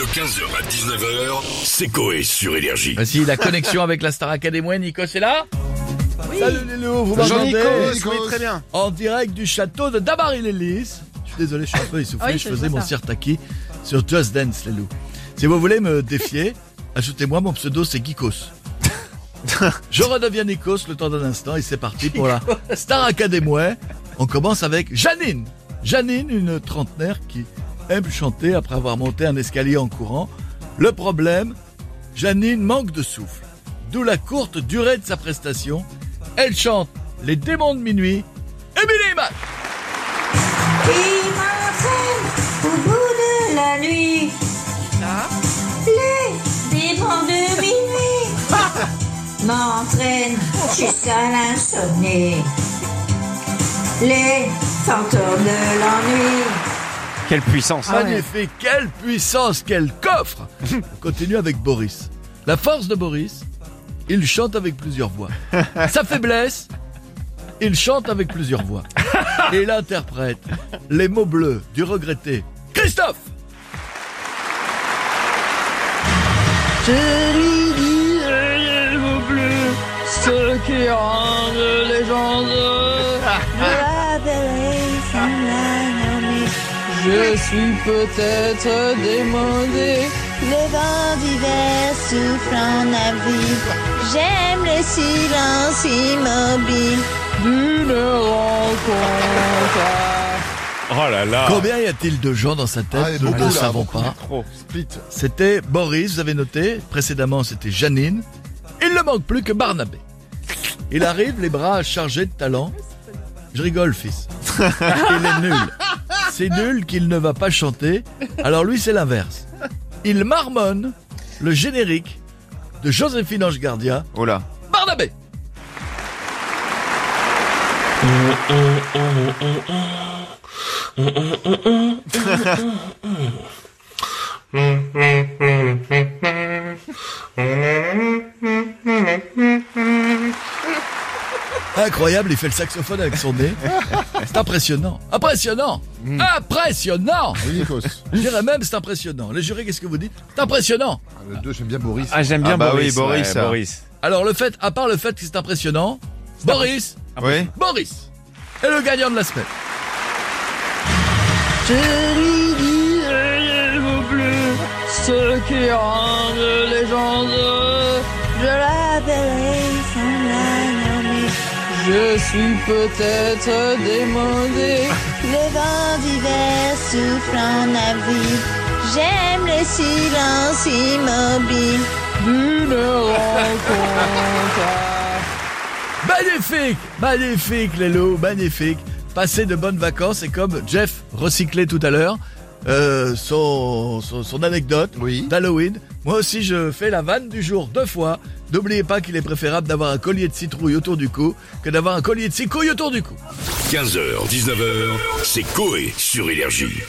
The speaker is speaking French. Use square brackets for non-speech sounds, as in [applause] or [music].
De 15h à 19h, c'est Coé sur Énergie. Voici la connexion avec la Star Academy. Nico, c'est là Salut les loups, vous m'entendez oui, très bien. En direct du château de Damary-les-Lys. Je suis désolé, je suis un peu essoufflé. Oui, je faisais mon sirtaki sur Just Dance, les loups. Si vous voulez me défier, [laughs] ajoutez-moi mon pseudo, c'est Geekos. [laughs] Je redeviens Nikos le temps d'un instant et c'est parti pour la Star Academy. On commence avec Janine. Janine, une trentenaire qui aime chanter après avoir monté un escalier en courant. Le problème, Janine manque de souffle. D'où la courte durée de sa prestation. Elle chante Les démons de minuit. Émilie Mack qui m'entraîne au bout de la nuit. Les démons de minuit [laughs] m'entraînent jusqu'à l'insomnie. Les fantômes de l'ennui. Quelle puissance. Magnifique, quelle puissance, quel coffre [laughs] On continue avec Boris. La force de Boris, il chante avec plusieurs voix. [laughs] Sa faiblesse, il chante avec plusieurs voix. Et [laughs] il interprète les mots bleus du regretté Christophe Je lui dirai les mots bleus, ce qui rend Je suis peut-être démodé. Le vent d'hiver souffle en avril. J'aime le silence immobile. d'une rencontre. Oh là là. Combien y a-t-il de gens dans sa tête Ah, Nous ne savons pas? C'était Boris, vous avez noté. Précédemment, c'était Janine. Il ne manque plus que Barnabé. Il arrive, les bras chargés de talent. Je rigole, fils. Il est nul. C'est nul qu'il ne va pas chanter. Alors lui, c'est l'inverse. Il marmonne le générique de Joséphine Ange Gardia, Oh là. Barnabé. [laughs] Incroyable, il fait le saxophone avec son nez. C'est impressionnant. Impressionnant. Impressionnant. Oui, Nikos. Je dirais même c'est impressionnant. Les jurés, qu'est-ce que vous dites? C'est impressionnant. Ah, le 2, j'aime bien Boris. Ah, j'aime bien Ah bah Boris. oui, Boris, ouais. Boris. Alors le fait, à part le fait que c'est impressionnant, Boris, Oui. Boris est le gagnant de la semaine. Les ce qui rend de légende. Je l'appellerai Je suis peut-être démodé. Le vent d'hiver souffle en avril. J'aime le silence immobile. d'une rencontre. Magnifique, magnifique les loups, magnifique. Passez de bonnes vacances et comme Jeff recyclait tout à l'heure euh, son, son, son anecdote Oui. d'Halloween, moi aussi je fais la vanne du jour deux fois. N'oubliez pas qu'il est préférable d'avoir un collier de citrouille autour du cou que d'avoir un collier de citrouille autour du cou. 15h, 19h, c'est Coé sur Énergie.